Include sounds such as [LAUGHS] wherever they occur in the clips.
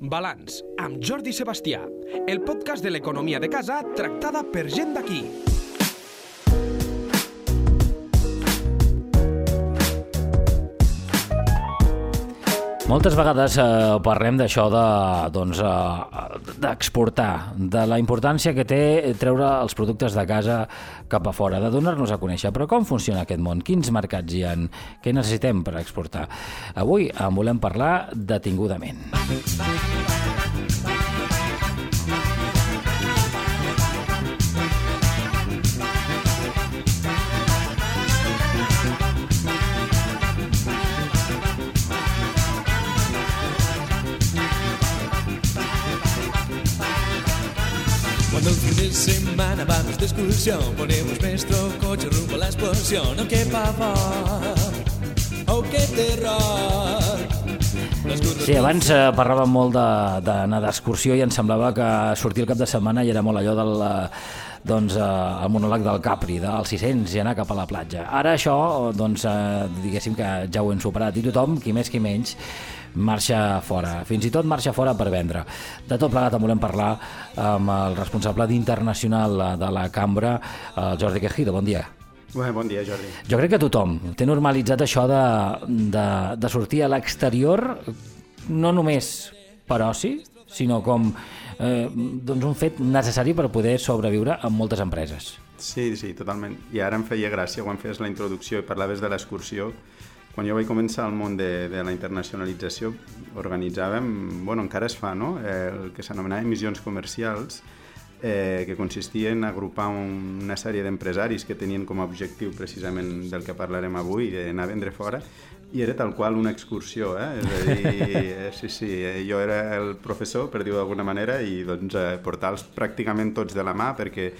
Balanç, amb Jordi Sebastià, el podcast de l'economia de casa tractada per gent d'aquí. Moltes vegades eh, parlem d'això de, doncs, eh, d'exportar, de la importància que té treure els productes de casa cap a fora, de donar-nos a conèixer. Però com funciona aquest món? Quins mercats hi han? Què necessitem per exportar? Avui en volem parlar detingudament. Cuando el fin de semana vamos de excursión, ponemos nuestro coche rumbo a la explosión. Oh, qué pavor, oh, qué terror. Los Sí, abans eh, parlàvem molt de- d'anar d'excursió i ens semblava que sortir el cap de setmana i era molt allò del, eh, doncs, eh, el monòleg del Capri, dels 600 i anar cap a la platja. Ara això, doncs, eh, diguéssim que ja ho hem superat i tothom, qui més qui menys, marxa fora. Fins i tot marxa fora per vendre. De tot plegat en volem parlar amb el responsable d'internacional de la cambra, el Jordi Quejido. Bon dia. Bon dia, Jordi. Jo crec que tothom té normalitzat això de, de, de sortir a l'exterior no només per oci, sinó com eh, doncs un fet necessari per poder sobreviure en moltes empreses. Sí, sí, totalment. I ara em feia gràcia quan feies la introducció i parlaves de l'excursió. Quan jo vaig començar al món de, de la internacionalització, organitzàvem, bueno, encara es fa, no?, eh, el que s'anomenava missions comercials, eh, que consistia en agrupar un, una sèrie d'empresaris que tenien com a objectiu precisament del que parlarem avui, d'anar a vendre fora, i era tal qual una excursió, eh? És a dir, eh, sí, sí, eh, jo era el professor, per dir-ho d'alguna manera, i doncs eh, portar-los pràcticament tots de la mà, perquè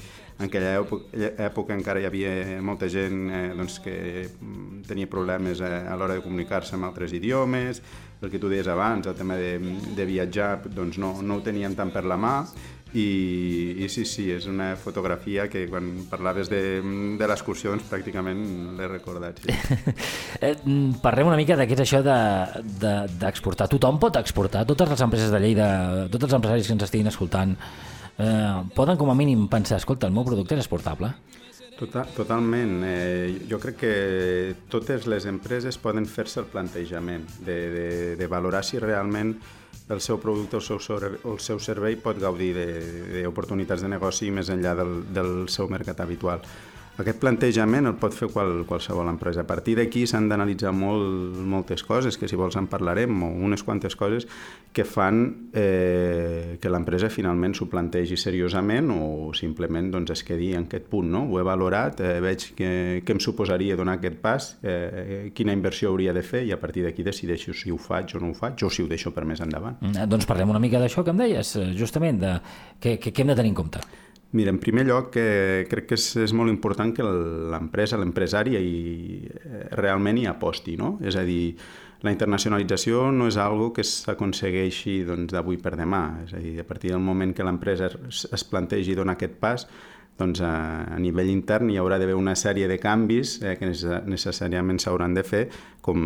en aquella època, època encara hi havia molta gent eh, doncs, que mm, tenia problemes eh, a l'hora de comunicar-se amb altres idiomes, el que tu deies abans, el tema de, de viatjar, doncs no, no ho teníem tant per la mà, i, i sí, sí, és una fotografia que quan parlaves de, de l'excursió doncs pràcticament l'he recordat. Sí. [LAUGHS] Eh, parlem una mica de què és això de- de- d'exportar. De, Tothom pot exportar, totes les empreses de Lleida, tots els empresaris que ens estiguin escoltant, eh, poden com a mínim pensar, escolta, el meu producte és exportable. Total, totalment. Eh, jo crec que totes les empreses poden fer-se el plantejament de, de, de valorar si realment el seu producte o el seu, ser- o el seu servei pot gaudir d'oportunitats de, de negoci més enllà del, del seu mercat habitual. Aquest plantejament el pot fer qual, qualsevol empresa. A partir d'aquí s'han d'analitzar molt, moltes coses, que si vols en parlarem, o unes quantes coses que fan eh, que l'empresa finalment s'ho plantegi seriosament o simplement doncs, es quedi en aquest punt. No? Ho he valorat, eh, veig que, què em suposaria donar aquest pas, eh, quina inversió hauria de fer i a partir d'aquí decideixo si ho faig o no ho faig o si ho deixo per més endavant. Mm, Doncs parlem una mica d'això que em deies, eh, justament, de què, què hem de tenir en compte. Mira, en primer lloc, eh, crec que és, és molt important que l'empresa, l'empresari, eh, realment hi aposti, no? És a dir, la internacionalització no és algo que s'aconsegueixi doncs, d'avui per demà. És a dir, a partir del moment que l'empresa es, es plantegi donar aquest pas, doncs a, a nivell intern hi haurà d'haver una sèrie de canvis eh, que necess necessàriament s'hauran de fer, com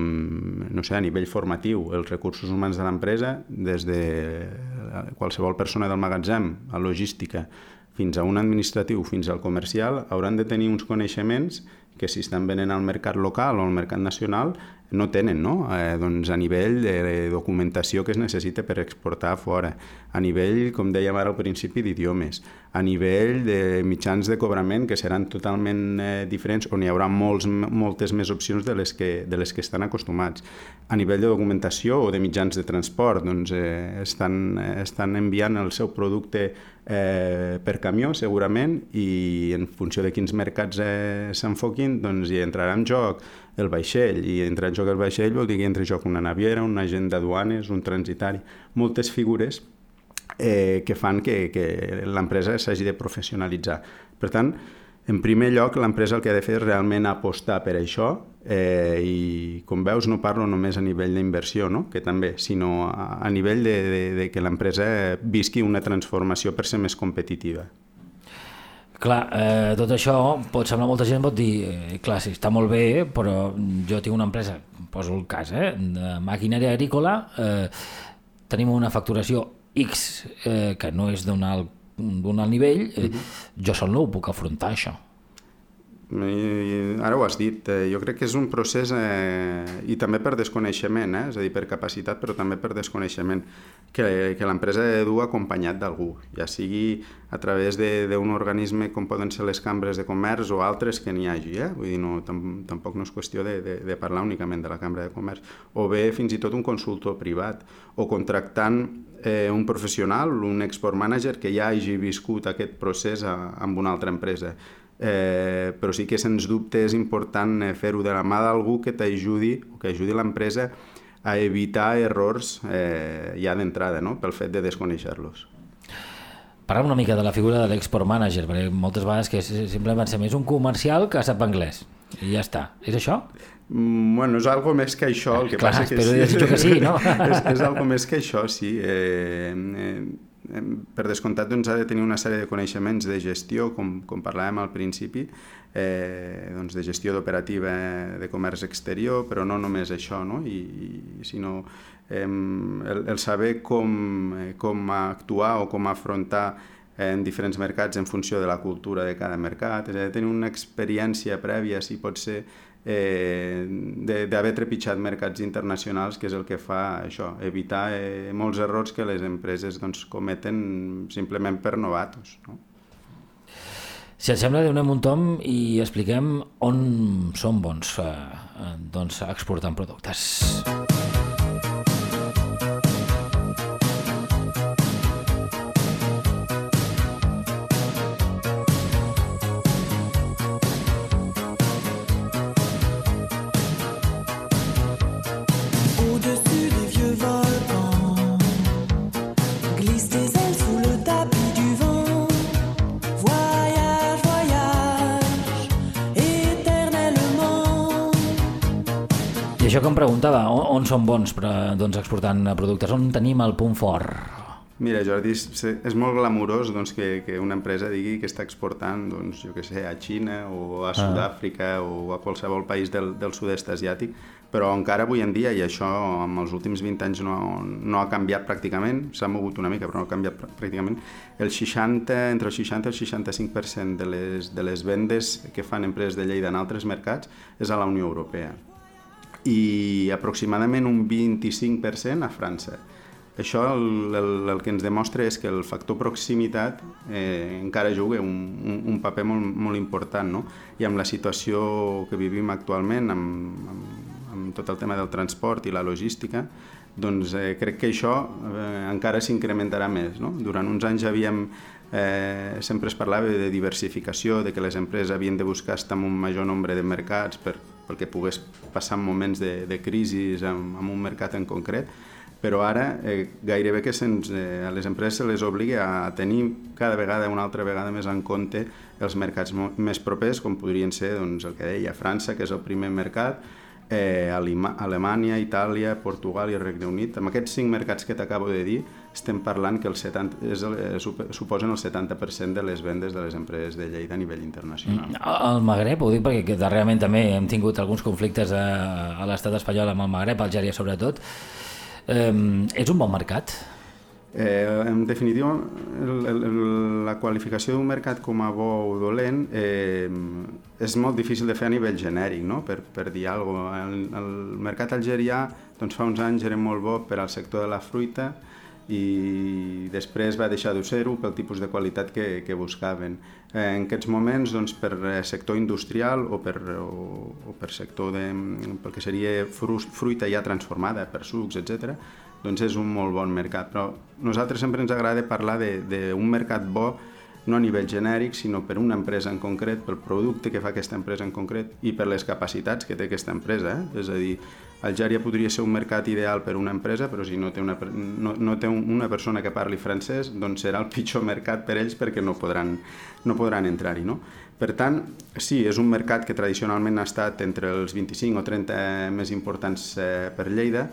no sé, a nivell formatiu, els recursos humans de l'empresa, des de eh, qualsevol persona del magatzem, a logística, fins a un administratiu, fins al comercial, hauran de tenir uns coneixements que si estan venent al mercat local o al mercat nacional no tenen, no? Eh, doncs a nivell de documentació que es necessita per exportar fora, a nivell, com dèiem ara al principi, d'idiomes, a nivell de mitjans de cobrament que seran totalment eh, diferents, on hi haurà molts, moltes més opcions de les, que, de les que estan acostumats. A nivell de documentació o de mitjans de transport, doncs eh, estan, eh, estan enviant el seu producte eh, per camió, segurament, i en funció de quins mercats eh, s'enfoquin, doncs hi entrarà en joc el vaixell, i entrar en joc el vaixell vol dir que entra en joc una naviera, un agent d'aduanes, un transitari, moltes figures eh, que fan que, que l'empresa s'hagi de professionalitzar. Per tant, en primer lloc, l'empresa el que ha de fer és realment apostar per això eh, i, com veus, no parlo només a nivell d'inversió, no? que també, sinó a, a nivell de, de, de que l'empresa visqui una transformació per ser més competitiva. Clar, eh, tot això pot semblar molta gent pot dir, eh, clar, sí, està molt bé, però jo tinc una empresa, poso el cas, eh, de maquinària agrícola, eh, tenim una facturació X eh, que no és d'un alt, alt nivell, eh, jo sol no ho puc afrontar, això. I, ara ho has dit, eh, jo crec que és un procés eh, i també per desconeixement, eh, és a dir, per capacitat però també per desconeixement que, que l'empresa dur acompanyat d'algú, ja sigui a través d'un organisme com poden ser les cambres de comerç o altres que n'hi hagi, eh? vull dir, no, tam, tampoc no és qüestió de, de, de parlar únicament de la cambra de comerç, o bé fins i tot un consultor privat, o contractant eh, un professional, un export manager que ja hagi viscut aquest procés a, amb una altra empresa eh, però sí que sens dubte és important eh, fer-ho de la mà d'algú que t'ajudi o que ajudi l'empresa a evitar errors eh, ja d'entrada, no? pel fet de desconèixer-los. Parlem una mica de la figura de l'export manager, perquè moltes vegades que simplement ser més un comercial que sap anglès. I ja està. És això? Mm, bueno, és algo més que això. El que Clar, passa que desitjo que sí, no? [LAUGHS] és, és algo més que això, sí. Eh, eh, per descomptat doncs, ha de tenir una sèrie de coneixements de gestió, com, com parlàvem al principi, eh, doncs, de gestió d'operativa de comerç exterior, però no només això, no? I, i sinó eh, el, el saber com, eh, com actuar o com afrontar en diferents mercats en funció de la cultura de cada mercat, és a dir, tenir una experiència prèvia, si pot ser, eh, d'haver trepitjat mercats internacionals, que és el que fa això, evitar eh, molts errors que les empreses doncs, cometen simplement per novatos. No? Si et sembla, donem un tom i expliquem on som bons eh, doncs, exportant productes. Au-dessus això que em preguntava, on, on som bons per, doncs, exportant productes? On tenim el punt fort? Mira, Jordi, és, molt glamurós doncs, que, que una empresa digui que està exportant doncs, jo que sé, a Xina o a Sud-àfrica o a qualsevol país del, del sud-est asiàtic, però encara avui en dia, i això en els últims 20 anys no, no ha canviat pràcticament, s'ha mogut una mica però no ha canviat prà- pràcticament, el 60, entre el 60 i el 65% de les, de les vendes que fan empreses de Lleida en altres mercats és a la Unió Europea i aproximadament un 25% a França. Això el, el, el que ens demostra és que el factor proximitat eh, encara juga un, un, un paper molt, molt important, no? I amb la situació que vivim actualment, amb, amb, amb tot el tema del transport i la logística, doncs eh, crec que això eh, encara s'incrementarà més. No? Durant uns anys havíem, eh, sempre es parlava de diversificació, de que les empreses havien de buscar estar en un major nombre de mercats per, perquè pogués passar moments de, de crisi en, en un mercat en concret, però ara eh, gairebé que se'ns, eh, a les empreses se les obliga a tenir cada vegada, una altra vegada més en compte els mercats més propers, com podrien ser doncs, el que deia França, que és el primer mercat, eh, Alima- Alemanya, Itàlia, Portugal i Regne Unit. Amb aquests cinc mercats que t'acabo de dir, estem parlant que el 70, és el, eh, sup- suposen el 70% de les vendes de les empreses de Lleida a nivell internacional. El Magreb, ho dic perquè darrerament també hem tingut alguns conflictes a, a l'estat espanyol amb el Magreb, Algèria sobretot. Eh, és un bon mercat? Eh, en definitiva, el, el, el, la qualificació d'un mercat com a bo o dolent eh, és molt difícil de fer a nivell genèric, no? per, per dir alguna cosa. El, el mercat algerià doncs, fa uns anys era molt bo per al sector de la fruita i després va deixar de ser-ho pel tipus de qualitat que, que buscaven. Eh, en aquests moments, doncs, per eh, sector industrial o per, o, o per sector de, pel que seria fru, fruita ja transformada, per sucs, etc doncs és un molt bon mercat. Però nosaltres sempre ens agrada parlar d'un mercat bo no a nivell genèric, sinó per una empresa en concret, pel producte que fa aquesta empresa en concret i per les capacitats que té aquesta empresa. Eh? És a dir, Algèria podria ser un mercat ideal per una empresa, però si no té una, no, no té un- una persona que parli francès, doncs serà el pitjor [LAUGHS] mercat per ells perquè no podran, no podran entrar-hi. No? Per tant, sí, és un mercat que tradicionalment ha estat entre els 25 o 30 més importants eh, per Lleida,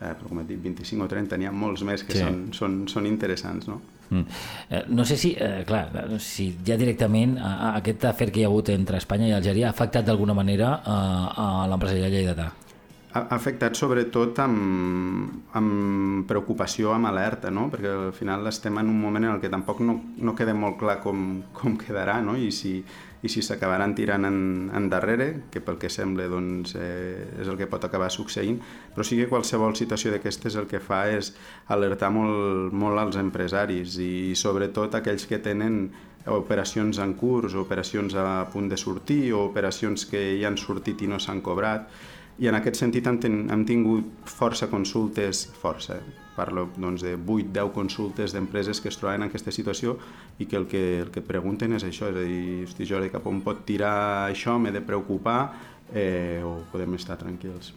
eh, però com he dit, 25 o 30 n'hi ha molts més que Sí. són, són, són interessants, no? Mm. Eh, no sé si, eh, clar, eh, si ja directament a, a aquest afer que hi ha hagut entre Espanya i Algèria ha afectat d'alguna manera a, a l'empresariat lleidatà. Ha afectat sobretot amb, amb preocupació, amb alerta, no? perquè al final estem en un moment en el que tampoc no, no queda molt clar com, com quedarà no? i si, i si s'acabaran tirant en, endarrere, que pel que sembla doncs, eh, és el que pot acabar succeint, però sí que qualsevol situació d'aquestes el que fa és alertar molt, molt als empresaris i sobretot aquells que tenen operacions en curs, operacions a punt de sortir o operacions que ja han sortit i no s'han cobrat i en aquest sentit hem, ten, hem tingut força consultes, força, parlo doncs, de 8-10 consultes d'empreses que es troben en aquesta situació i que el que, el que pregunten és això, és a dir, hosti Jordi, cap on pot tirar això, m'he de preocupar eh, o podem estar tranquils.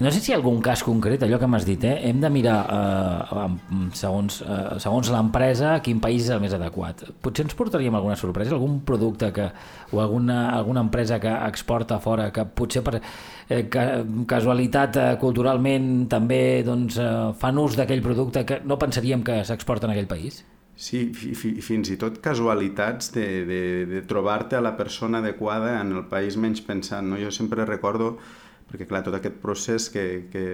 No sé si hi ha algun cas concret, allò que m'has dit, eh? hem de mirar, eh, segons, eh, segons l'empresa, quin país és el més adequat. Potser ens portaríem alguna sorpresa, algun producte que, o alguna, alguna empresa que exporta fora, que potser per eh, ca, casualitat eh, culturalment també doncs, eh, fan ús d'aquell producte que no pensaríem que s'exporta en aquell país? Sí, fi, fi, fins i tot casualitats de, de, de trobar-te a la persona adequada en el país menys pensant. No? Jo sempre recordo perquè clar, tot aquest procés que, que,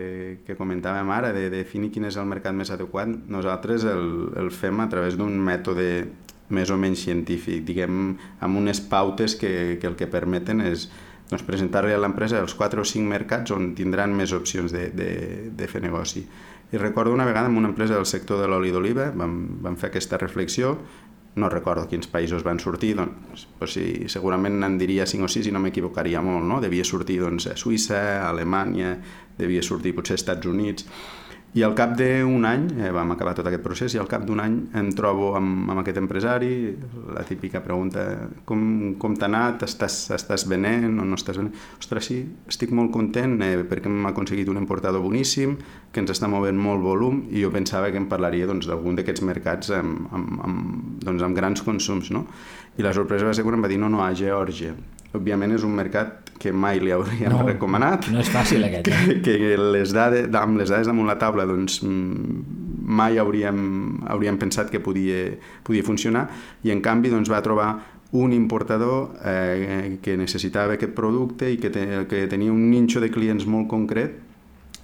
que comentàvem ara de, de definir quin és el mercat més adequat, nosaltres el, el fem a través d'un mètode més o menys científic, diguem, amb unes pautes que, que el que permeten és doncs, presentar-li a l'empresa els 4 o 5 mercats on tindran més opcions de, de, de fer negoci. I recordo una vegada en una empresa del sector de l'oli d'oliva, vam, vam fer aquesta reflexió no recordo quins països van sortir, doncs, doncs sí, segurament en diria 5 o 6 i no m'equivocaria molt, no? Devia sortir doncs, a Suïssa, a Alemanya, devia sortir potser als Estats Units, i al cap d'un any, eh, vam acabar tot aquest procés, i al cap d'un any em trobo amb, amb aquest empresari, la típica pregunta, com, com t'ha anat, estàs, estàs venent o no estàs venent? Ostres, sí, estic molt content eh, perquè hem aconseguit un importador boníssim, que ens està movent molt volum, i jo pensava que em parlaria doncs, d'algun doncs, d'aquests mercats amb, amb, amb, doncs, amb grans consums, no? I la sorpresa va ser quan em va dir, no, no, a Geòrgia. Òbviament és un mercat que mai li hauríem No, recomanat. no és fàcil, [LAUGHS] aquest, eh? Que, que les dades, amb les dades damunt la taula doncs, mm, mai hauríem, hauríem pensat que podia, podia funcionar i en canvi doncs, va trobar un importador eh, que necessitava aquest producte i que, te, que tenia un ninxo de clients molt concret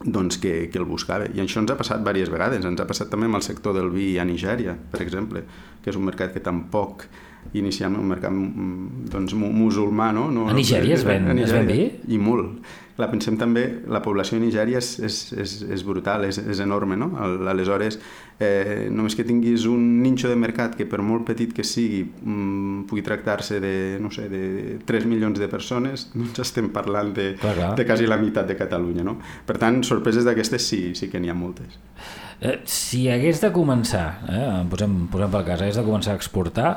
doncs que, que el buscava. I això ens ha passat diverses vegades. Ens ha passat també amb el sector del vi a Nigèria, per exemple, que és un mercat que tampoc iniciant un mercat mm, doncs, mu- musulmà, no? no A Nigèria es ven- a es ven vi? I molt. Clar, pensem també, la població de Nigèria és, és, és, és brutal, és, és enorme, no? Al- Aleshores, eh, només que tinguis un ninxo de mercat que per molt petit que sigui mm, pugui tractar-se de, no sé, de 3 milions de persones, [LAUGHS] doncs estem parlant de, Clar, de quasi la meitat de Catalunya, no? Per tant, sorpreses d'aquestes sí, sí que n'hi ha moltes. Eh, si hagués de començar, eh, posem, posem pel cas, hagués de començar a exportar,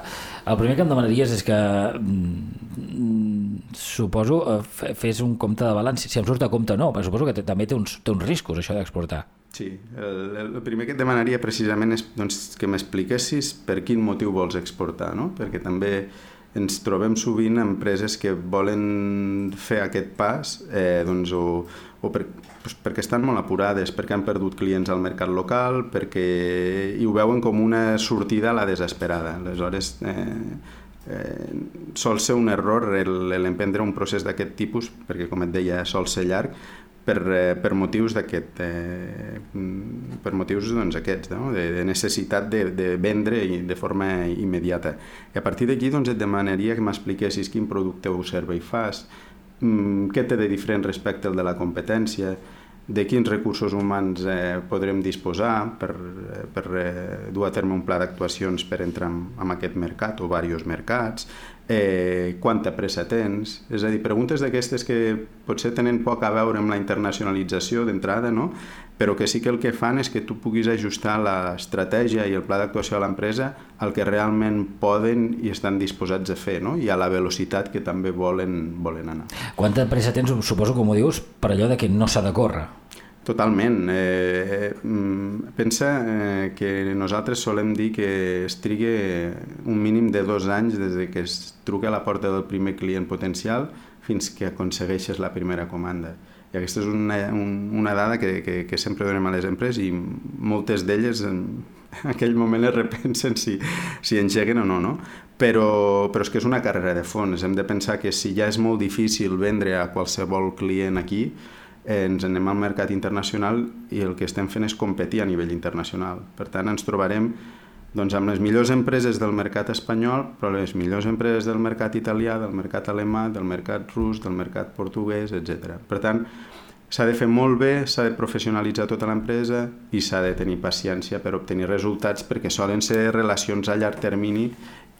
el primer que em demanaries és que, mm, suposo, eh, fe- fes un compte de balanç, si em surt a compte no, però suposo que també té uns, té uns riscos això d'exportar. Sí, el, el primer que et demanaria precisament és doncs, que m'expliquessis per quin motiu vols exportar, no? perquè també ens trobem sovint empreses que volen fer aquest pas eh, doncs, o, o per, doncs, perquè estan molt apurades, perquè han perdut clients al mercat local, perquè i ho veuen com una sortida a la desesperada. Aleshores, eh, eh, sol ser un error l'emprendre un procés d'aquest tipus, perquè com et deia, sol ser llarg, per, eh, per motius d'aquest eh, mm, per motius doncs, aquests, no? de, de necessitat de, de vendre de forma immediata. I a partir d'aquí doncs, et demanaria que m'expliquessis quin producte o servei fas, mm, què té de diferent respecte al de la competència, de quins recursos humans eh, podrem disposar per, eh, per eh, dur a terme un pla d'actuacions per entrar en, en aquest mercat o diversos mercats, eh, quanta pressa tens, és a dir, preguntes d'aquestes que potser tenen poc a veure amb la internacionalització d'entrada, no? però que sí que el que fan és que tu puguis ajustar l'estratègia i el pla d'actuació de l'empresa al que realment poden i estan disposats a fer, no? i a la velocitat que també volen, volen anar. Quanta pressa tens, suposo, com ho dius, per allò de que no s'ha de córrer? Totalment. Eh, mm, pensa eh, que nosaltres solem dir que es trigue un mínim de dos anys des de que es truca a la porta del primer client potencial fins que aconsegueixes la primera comanda. I aquesta és una, un, una dada que, que, que sempre donem a les empreses i moltes d'elles en [LAUGHS] aquell moment es repensen si, si engeguen o no, no? Però, però és que és una carrera de fons. Hem de pensar que si ja és molt difícil vendre a qualsevol client aquí, eh, ens anem al mercat internacional i el que estem fent és competir a nivell internacional. Per tant, ens trobarem doncs, amb les millors empreses del mercat espanyol, però les millors empreses del mercat italià, del mercat alemà, del mercat rus, del mercat portuguès, etc. Per tant, s'ha de fer molt bé, s'ha de professionalitzar tota l'empresa i s'ha de tenir paciència per obtenir resultats perquè solen ser relacions a llarg termini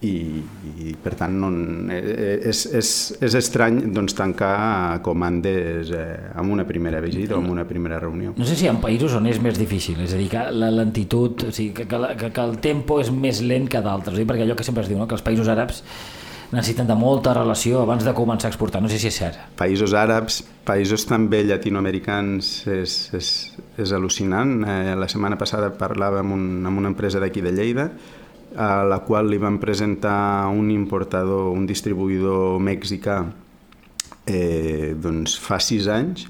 i, i per tant no, eh, és, és, és estrany doncs, tancar comandes eh, amb una primera visita o amb una primera reunió. No sé si hi ha països on és més difícil, és a dir, que la lentitud, o sigui, que, que, que, que el tempo és més lent que d'altres, perquè allò que sempre es diu, no? que els països àrabs necessiten de molta relació abans de començar a exportar, no sé si és cert. Països àrabs, països també llatinoamericans és, és, és al·lucinant. Eh, la setmana passada parlava amb, un, amb una empresa d'aquí de Lleida a la qual li van presentar un importador, un distribuïdor mexicà eh, doncs fa sis anys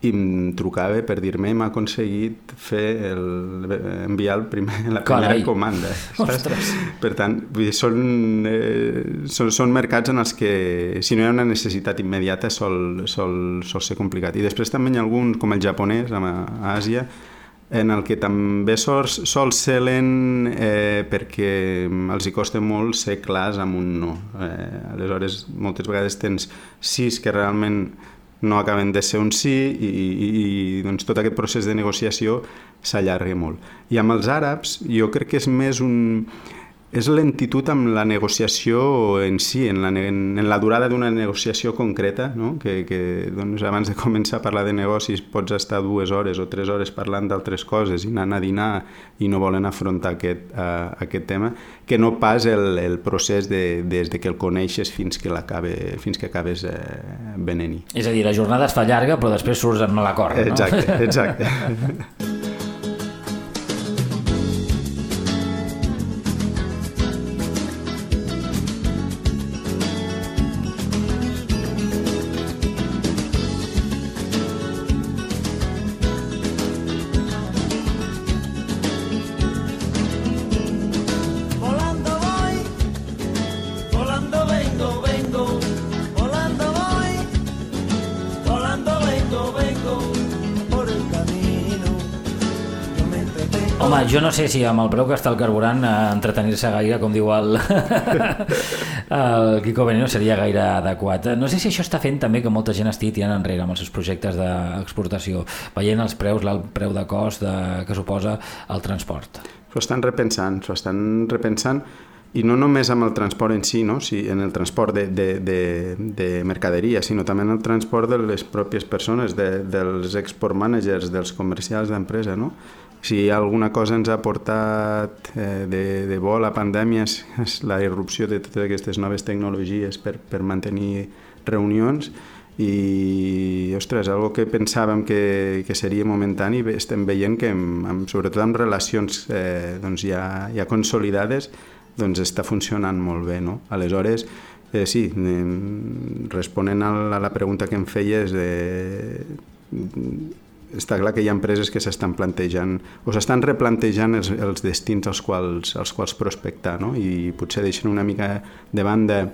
i em trucava per dir-me hem aconseguit fer el, enviar el primer, la primera Carai. comanda. [LAUGHS] Ostres. Per tant, són, eh, són, són mercats en els que si no hi ha una necessitat immediata sol, sol, sol ser complicat. I després també hi ha algun, com el japonès, a Àsia, en el que també sol, sol ser lent eh, perquè els hi costa molt ser clars amb un no. Eh, aleshores, moltes vegades tens sis que realment no acaben de ser un sí i, i, i doncs tot aquest procés de negociació s'allarga molt. I amb els àrabs jo crec que és més un és lentitud amb la negociació en si, en la, en, en la durada d'una negociació concreta, no? que, que doncs, abans de començar a parlar de negocis pots estar dues hores o tres hores parlant d'altres coses i anant a dinar i no volen afrontar aquest, uh, aquest tema, que no pas el, el procés de, des de que el coneixes fins que, l'acabe, fins que acabes eh, venent-hi. És a dir, la jornada es fa llarga, però després surts amb l'acord, no? Exacte, exacte. [LAUGHS] Home, jo no sé si amb el preu que està el carburant eh, entretenir-se gaire, com diu el, [LAUGHS] el Quico Veneno, seria gaire adequat. No sé si això està fent també que molta gent estigui tirant enrere amb els seus projectes d'exportació, veient els preus, l'alt preu de cost de, que suposa el transport. S'ho estan repensant, s'ho estan repensant i no només amb el transport en si, no? si en el transport de, de, de, de mercaderia, sinó també en el transport de les pròpies persones, de, dels export managers, dels comercials d'empresa. No? Si alguna cosa ens ha portat eh, de, de bo la pandèmia és, és la irrupció de totes aquestes noves tecnologies per, per mantenir reunions i, ostres, algo que pensàvem que, que seria momentani, estem veient que, amb, amb, sobretot amb relacions eh, doncs ja, ja consolidades, doncs està funcionant molt bé, no? Aleshores, eh, sí, eh, responent a la, a la pregunta que em feies, eh, està clar que hi ha empreses que s'estan plantejant o s'estan replantejant els, els destins als quals, als quals prospectar no? i potser deixen una mica de banda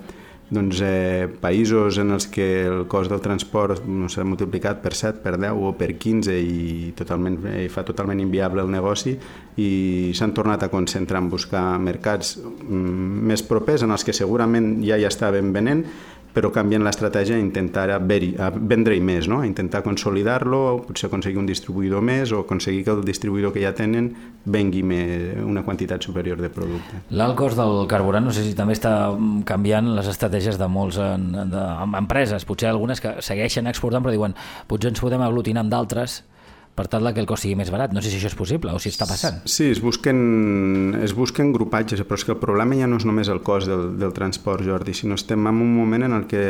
doncs, eh, països en els que el cost del transport no s'ha multiplicat per 7, per 10 o per 15 i, totalment, eh, fa totalment inviable el negoci i s'han tornat a concentrar en buscar mercats mm, més propers en els que segurament ja hi estaven venent però canvien l'estratègia a intentar vendre-hi més, no? a intentar consolidar-lo, potser aconseguir un distribuïdor més o aconseguir que el distribuïdor que ja tenen vengui més, una quantitat superior de producte. L'alt cost del carburant no sé si també està mm, canviant les estratègies de molts en, de, en empreses, potser algunes que segueixen exportant però diuen potser ens podem aglutinar amb d'altres per tal que el cost sigui més barat. No sé si això és possible o si està passant. Sí, es busquen, es busquen grupatges, però és que el problema ja no és només el cost del, del transport, Jordi, sinó estem en un moment en el que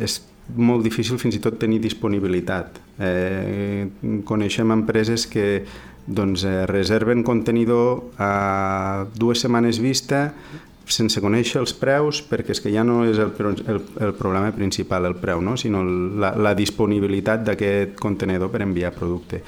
és molt difícil fins i tot tenir disponibilitat. Eh, coneixem empreses que doncs, eh, reserven contenidor a dues setmanes vista sense conèixer els preus, perquè és que ja no és el, el, el problema principal el preu, no? sinó la, la disponibilitat d'aquest contenedor per enviar producte.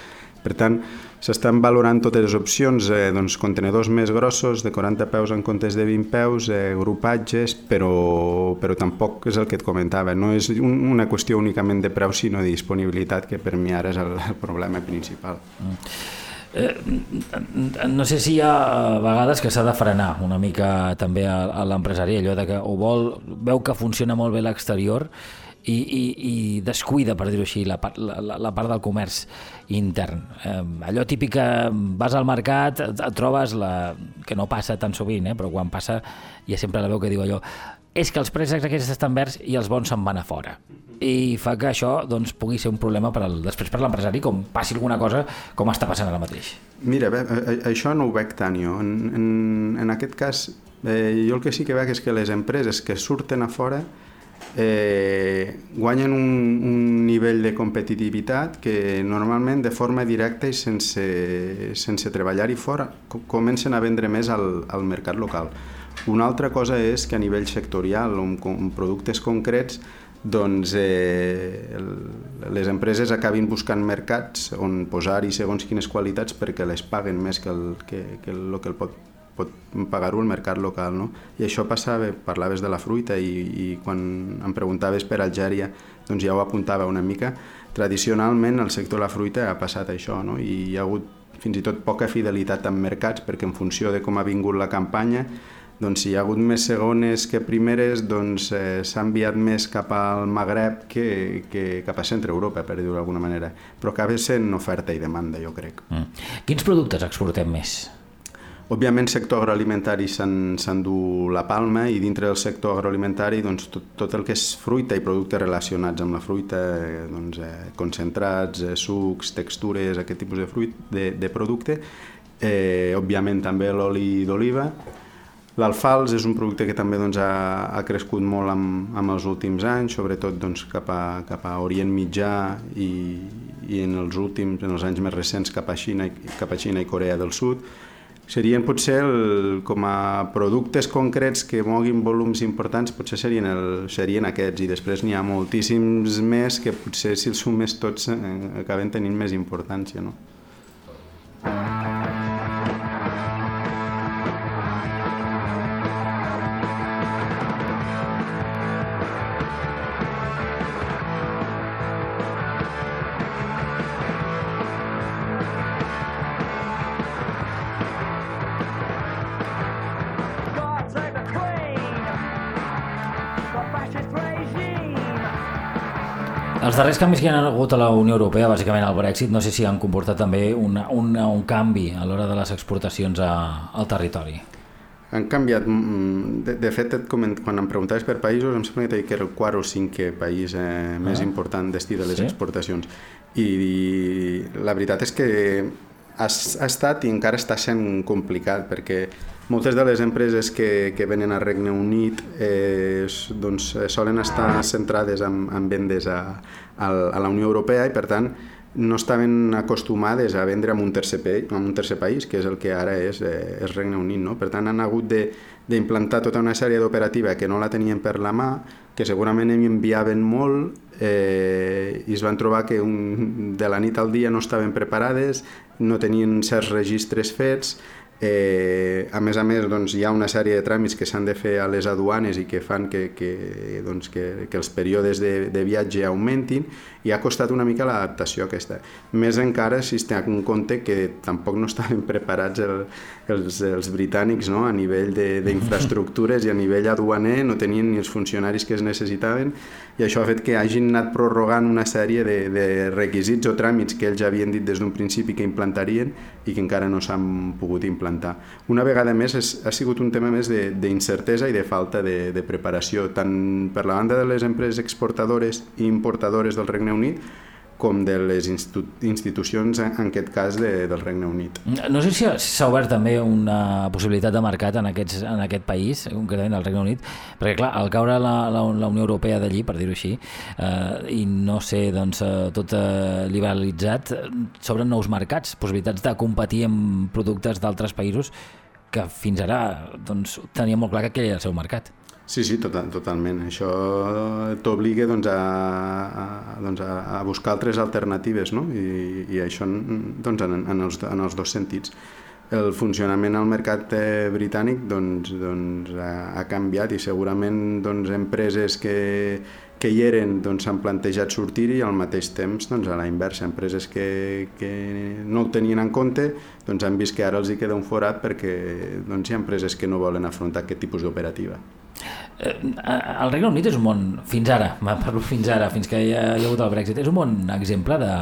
Per tant, s'estan valorant totes les opcions, eh, doncs, contenedors més grossos, de 40 peus en comptes de 20 peus, eh, grupatges, però, però tampoc és el que et comentava. No és un, una qüestió únicament de preu, sinó de disponibilitat, que per mi ara és el, el problema principal. Eh, no sé si hi ha eh, vegades que s'ha de frenar una mica també a, a l'empresari, allò de que o vol, veu que funciona molt bé l'exterior i, i, i descuida, per dir-ho així, la, part- la, la, part del comerç intern. Eh, allò típic que vas al mercat, et, et trobes la, que no passa tan sovint, eh, però quan passa ha sempre la veu que diu allò és que els préstecs aquests estan verds i els bons se'n van a fora i fa que això doncs, pugui ser un problema per al, després per l'empresari com passi alguna cosa com està passant ara mateix. Mira, bé, a- a- això no ho veig tant jo. En, en, en aquest cas, eh, jo el que sí que veig és que les empreses que surten a fora eh, guanyen un, un nivell de competitivitat que normalment de forma directa i sense, sense treballar-hi fora co- comencen a vendre més al, al mercat local. Una altra cosa és que a nivell sectorial, amb, amb productes concrets, doncs eh, les empreses acabin buscant mercats on posar-hi segons quines qualitats perquè les paguen més que el que, que, el, que el pot, pot pagar-ho el mercat local. No? I això passava, parlaves de la fruita i, i quan em preguntaves per Algèria doncs ja ho apuntava una mica. Tradicionalment el sector de la fruita ha passat això no? i hi ha hagut fins i tot poca fidelitat amb mercats perquè en funció de com ha vingut la campanya doncs si hi ha hagut més segones que primeres, doncs eh, s'ha enviat més cap al Magreb que, que cap a centre Europa, per dir-ho d'alguna manera. Però acaba sent oferta i demanda, jo crec. Mm. Quins productes exportem més? Òbviament, sector agroalimentari s'en- s'endú la palma i dintre del sector agroalimentari doncs, tot, tot el que és fruita i productes relacionats amb la fruita, eh, doncs, eh, concentrats, eh, sucs, textures, aquest tipus de, fruit, de, de producte. Eh, òbviament també l'oli d'oliva. L'alfals és un producte que també doncs, ha, ha crescut molt amb, amb els últims anys, sobretot doncs, cap, a, cap a Orient Mitjà i, i en els últims, en els anys més recents cap a Xina, cap a Xina i Corea del Sud serien potser el, com a productes concrets que moguin volums importants, potser serien, el, serien aquests i després n'hi ha moltíssims més que potser si els sumes tots eh, acaben tenint més importància. No? Els darrers canvis que hi ha hagut a la Unió Europea, bàsicament el Brexit, no sé si han comportat també una, una, un canvi a l'hora de les exportacions a, al territori. Han canviat, mm, de, de fet, et coment, quan em preguntaves per països, em sembla que t'he dit que era el quart o cinquè país eh, més important destí de les Sí? exportacions. I, I la veritat és que ha, ha estat i encara està sent complicat, perquè moltes de les empreses que, que venen al Regne Unit eh, doncs, eh, solen estar centrades en, en vendes a, a, a la Unió Europea i, per tant, no estaven acostumades a vendre en un tercer, pa, en un tercer país, que és el que ara és, eh, és Regne Unit. No? Per tant, han hagut d'implantar tota una sèrie d'operativa que no la tenien per la mà, que segurament hi enviaven molt eh, i es van trobar que un, de la nit al dia no estaven preparades, no tenien certs registres fets, Eh, a més a més, doncs, hi ha una sèrie de tràmits que s'han de fer a les aduanes i que fan que, que, doncs, que, que els períodes de, de viatge augmentin i ha costat una mica l'adaptació aquesta. Més encara si es té en compte que tampoc no estaven [LAUGHS] preparats el, els, els britànics no? a nivell d'infraestructures i a nivell aduaner no tenien ni els funcionaris que es necessitaven i això ha fet que hagin anat prorrogant una sèrie de, de requisits o tràmits que ells havien dit des d'un principi que implantarien i que encara no s'han pogut implantar. Una vegada més és, ha sigut un tema més d'incertesa i de falta de, de preparació, tant per la banda de les empreses exportadores i importadores del Regne Unit com de les institu institucions, en en aquest cas, de, del Regne Unit. No sé si s'ha obert també una possibilitat de mercat en, aquests, en aquest país, concretament al Regne Unit, perquè clar, al caure la, la, la Unió Europea d'allí, per dir-ho així, eh, i no sé, doncs, eh, tot eh, liberalitzat, eh, s'obren nous mercats, possibilitats de competir amb productes d'altres països que fins ara doncs, tenia molt clar que aquell era el seu mercat. Sí, sí, total, totalment. Això t'obliga doncs, a, a, doncs, a, buscar altres alternatives, no? I, i això doncs, en, en, els, en els dos sentits. El funcionament al mercat eh, britànic doncs, doncs, ha, ha canviat i segurament doncs, empreses que, que hi eren doncs, s'han plantejat sortir i al mateix temps doncs, a la inversa, empreses que, que no ho tenien en compte doncs, han vist que ara els hi queda un forat perquè doncs, hi ha empreses que no volen afrontar aquest tipus d'operativa. Eh, el Regne Unit és un món, fins ara, [LAUGHS] parlo fins ara, fins que hi ha, hi ha hagut el Brexit, és un bon exemple de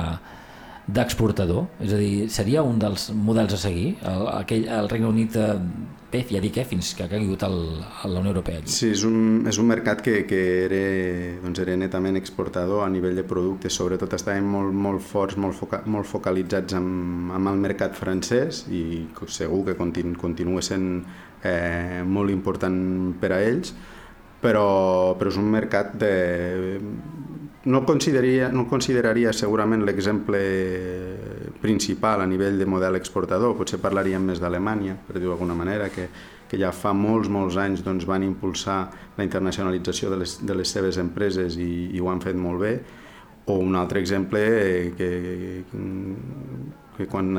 d'exportador, és a dir, seria un dels models a seguir, el, aquell, el Regne Unit, eh, bé, ja dic, eh, fins que ha caigut el, a la Unió Europea. Sí, és un, és un mercat que, que era, doncs era netament exportador a nivell de productes, sobretot estaven molt, molt forts, molt, foca, molt focalitzats amb, amb el mercat francès i segur que continu, continua sent eh, molt important per a ells, però, però és un mercat de... No consideraria, no consideraria segurament l'exemple principal a nivell de model exportador, potser parlaríem més d'Alemanya, per dir-ho d'alguna manera, que, que ja fa molts, molts anys doncs, van impulsar la internacionalització de les, de les seves empreses i, i ho han fet molt bé, o un altre exemple que, que quan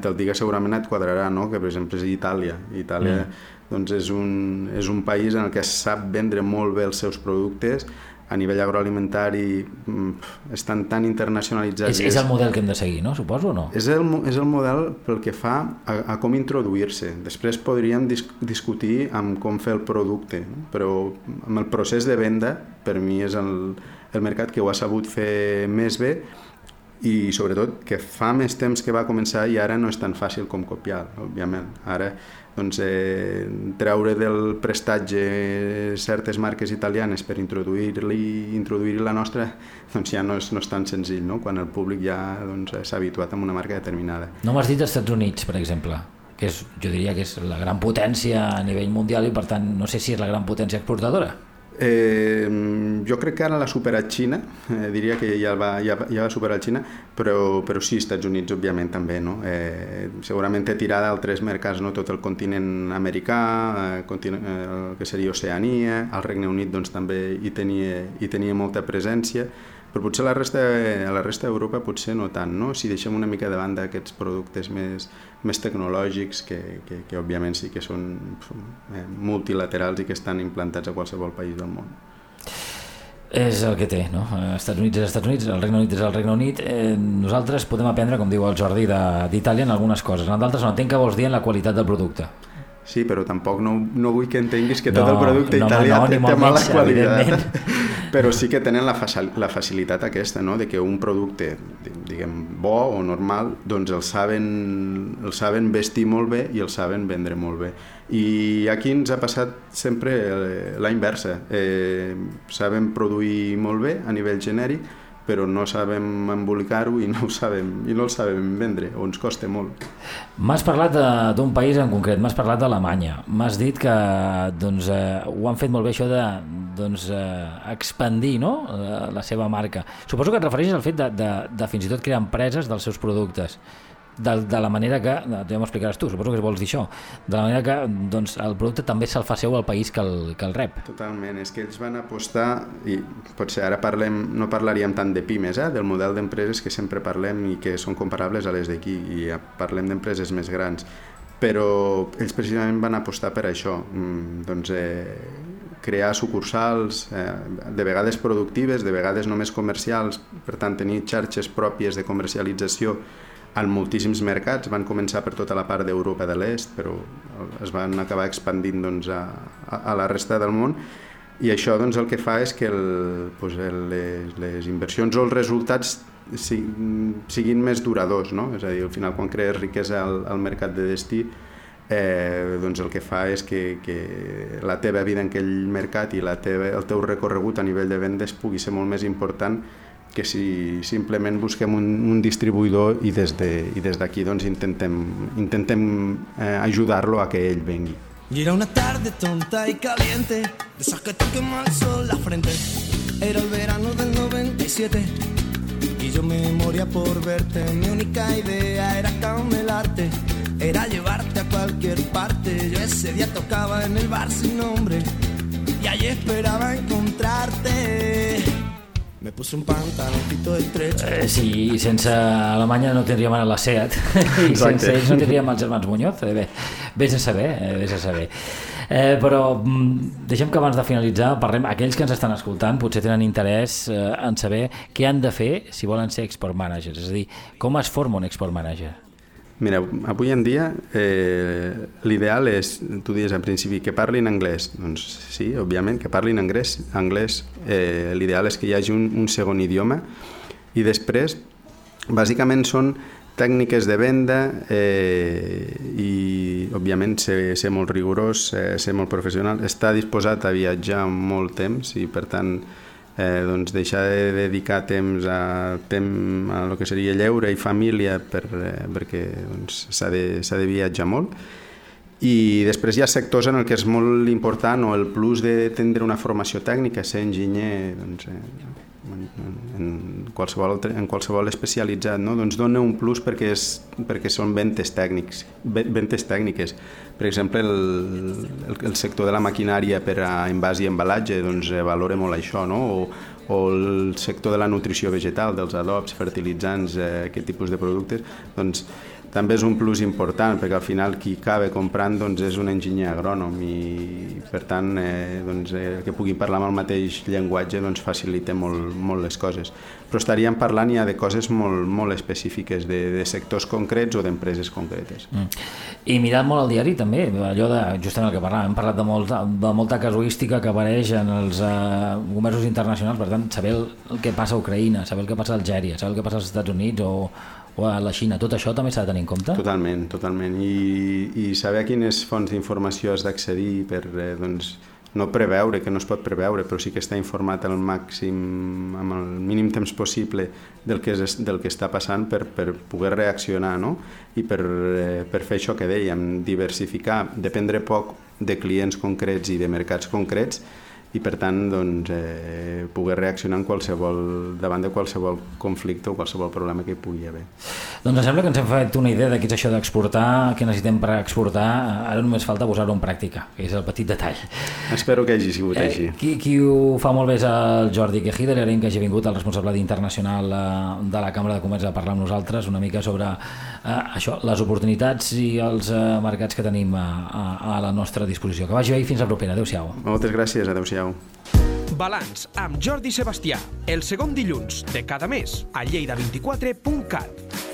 te'l diga segurament et quadrarà, no? que per exemple és Itàlia. Itàlia mm. doncs és, un, és un país en el que sap vendre molt bé els seus productes, a nivell agroalimentari mm, estan tan internacionalitzats. És, és el model que hem de seguir, no? Suposo o no? És el, és el model pel que fa a, a com introduir-se. Després podríem dis, discutir amb com fer el producte, no? però amb el procés de venda, per mi és el, el mercat que ho ha sabut fer més bé i sobretot que fa més temps que va començar i ara no és tan fàcil com copiar, òbviament. Ara doncs, eh, treure del prestatge certes marques italianes per introduir-li introduir la nostra doncs ja no és, no és tan senzill no? quan el públic ja s'ha doncs, habituat a una marca determinada. No m'has dit Estats Units, per exemple, que és, jo diria que és la gran potència a nivell mundial i per tant no sé si és la gran potència exportadora. Eh, jo crec que ara l'ha superat Xina, eh, diria que ja va, ja, ja va superar Xina, però, però sí, Estats Units òbviament també, no? Eh, segurament té tirada altres mercats, no? tot el continent americà, eh, continent, eh, el que seria Oceania, el Regne Unit doncs, també hi tenia, hi tenia molta presència, però potser la resta, a la resta d'Europa potser no tant, no? si deixem una mica de banda aquests productes més, més tecnològics que, que, que òbviament sí que són eh, multilaterals i que estan implantats a qualsevol país del món. És el que té, no? Estats Units és Estats Units, el Regne Unit és el Regne Unit. Eh, nosaltres podem aprendre, com diu el Jordi, d'Itàlia en algunes coses. En d'altres no entenc que vols dir en la qualitat del producte. Sí, però tampoc no, no vull que entenguis que tot el producte no, italià no, té, té mala qualitat. [LAUGHS] Però sí que tenen la, facil, la facilitat aquesta, no? de que un producte, diguem, bo o normal, doncs el saben, el saben vestir molt bé i el saben vendre molt bé. I aquí ens ha passat sempre eh, la inversa. Eh, saben produir molt bé a nivell genèric, però no sabem embolicar-ho i no ho sabem i no el sabem vendre, o ens costa molt. M'has parlat d'un país en concret, m'has parlat d'Alemanya. M'has dit que doncs, eh, ho han fet molt bé això de doncs, eh, expandir no? la, la seva marca. Suposo que et refereixes al fet de, de, de fins i tot crear empreses dels seus productes. De, de la manera que, ja m'ho explicaràs tu, suposo que vols dir això, de la manera que doncs, el producte també se'l fa seu al país que el, que el rep. Totalment, és que ells van apostar, i potser ara parlem, no parlaríem tant de pimes, eh, del model d'empreses que sempre parlem i que són comparables a les d'aquí, i parlem d'empreses més grans, però ells precisament van apostar per això, mm, doncs, eh, crear sucursals, eh, de vegades productives, de vegades només comercials, per tant tenir xarxes pròpies de comercialització en moltíssims mercats, van començar per tota la part d'Europa de l'Est, però es van acabar expandint doncs, a, a, la resta del món i això doncs, el que fa és que el, doncs, les, les inversions o els resultats siguin més duradors, no? és a dir, al final quan crees riquesa al, al mercat de destí eh, doncs el que fa és que, que la teva vida en aquell mercat i la teva, el teu recorregut a nivell de vendes pugui ser molt més important que si simplement busquem un, un distribuïdor i des de- i des d'aquí doncs intentem, intentem eh, ajudar-lo a que ell vengui. Y era una tarde tonta y caliente, de esas que el sol la frente. Era el verano del 97 y yo me moría por verte. Mi única idea era camelarte, era llevarte a cualquier parte. Yo ese día tocaba en el bar sin nombre y allí esperaba encontrarte. Me puse un pantaloncito estrecho. Eh, sí, sense Alemanya no tindríem ara la SEAT [LAUGHS] i Exacte. sense ells no tindríem els germans Muñoz. Eh, bé, vés a saber, eh, vés a saber. Eh, però mm, deixem que abans de finalitzar parlem, aquells que ens estan escoltant potser tenen interès eh, en saber què han de fer si volen ser export managers, és a dir, com es forma un export manager? Mira, avui en dia eh, l'ideal és, tu dius en principi, que parlin anglès. Doncs sí, òbviament, que parlin anglès. anglès eh, l'ideal és que hi hagi un, un segon idioma i després, bàsicament són tècniques de venda eh, i, òbviament, ser, ser molt rigorós, eh, ser molt professional, estar disposat a viatjar molt temps i, per tant, eh, doncs deixar de dedicar temps a, tem, a lo que seria lleure i família per, eh, perquè doncs, s'ha de, s'ha de viatjar molt. I després hi ha sectors en el que és molt important o el plus de tindre una formació tècnica, ser enginyer doncs, eh, en, qualsevol, altre- en qualsevol especialitzat, no? doncs dona un plus perquè, és, perquè són ventes, tècnics, ve- ventes tècniques. Per exemple, el, el, el sector de la maquinària per a envàs i embalatge doncs, eh, valora molt això, no? o, o el sector de la nutrició vegetal, dels adobs, fertilitzants, eh, aquest tipus de productes, doncs també és un plus important perquè al final qui acaba comprant doncs, és un enginyer agrònom i per tant eh, doncs, eh, que pugui parlar amb el mateix llenguatge doncs, facilita molt, molt les coses però estaríem parlant ja de coses molt, molt específiques de, de sectors concrets o d'empreses concretes Mm. I mirant molt al diari també, allò de, justament el que parlàvem, hem parlat de molta, de molta casuística que apareix en els eh, comerços internacionals, per tant, saber el, el que passa a Ucraïna, saber el que passa a Algèria, saber el que passa als Estats Units o, o a la Xina, tot això també s'ha de tenir en compte? Totalment, totalment. I, i saber a quines fonts d'informació has d'accedir per eh, doncs, no preveure, que no es pot preveure, però sí que està informat al màxim, amb el mínim temps possible del que, és, del que està passant per, per poder reaccionar, no? I per, eh, per fer això que dèiem, diversificar, dependre poc de clients concrets i de mercats concrets i per tant doncs, eh, poder reaccionar en qualsevol, davant de qualsevol conflicte o qualsevol problema que hi pugui haver. Doncs em sembla que ens hem fet una idea de què és això d'exportar, què necessitem per exportar, ara només falta posar-ho en pràctica, que és el petit detall. Espero que hagi sigut així. Eh, qui, qui ho fa molt bé és el Jordi Quejida, li agraïm que hagi vingut el responsable d'internacional eh, de la Cambra de Comerç a parlar amb nosaltres una mica sobre eh, això, les oportunitats i els eh, mercats que tenim a, a, a la nostra disposició. Que vagi bé i fins la propera. Adéu-siau. Moltes gràcies, adeu-siau. Balanç amb Jordi Sebastià, el segon dilluns de cada mes a lleida24.cat.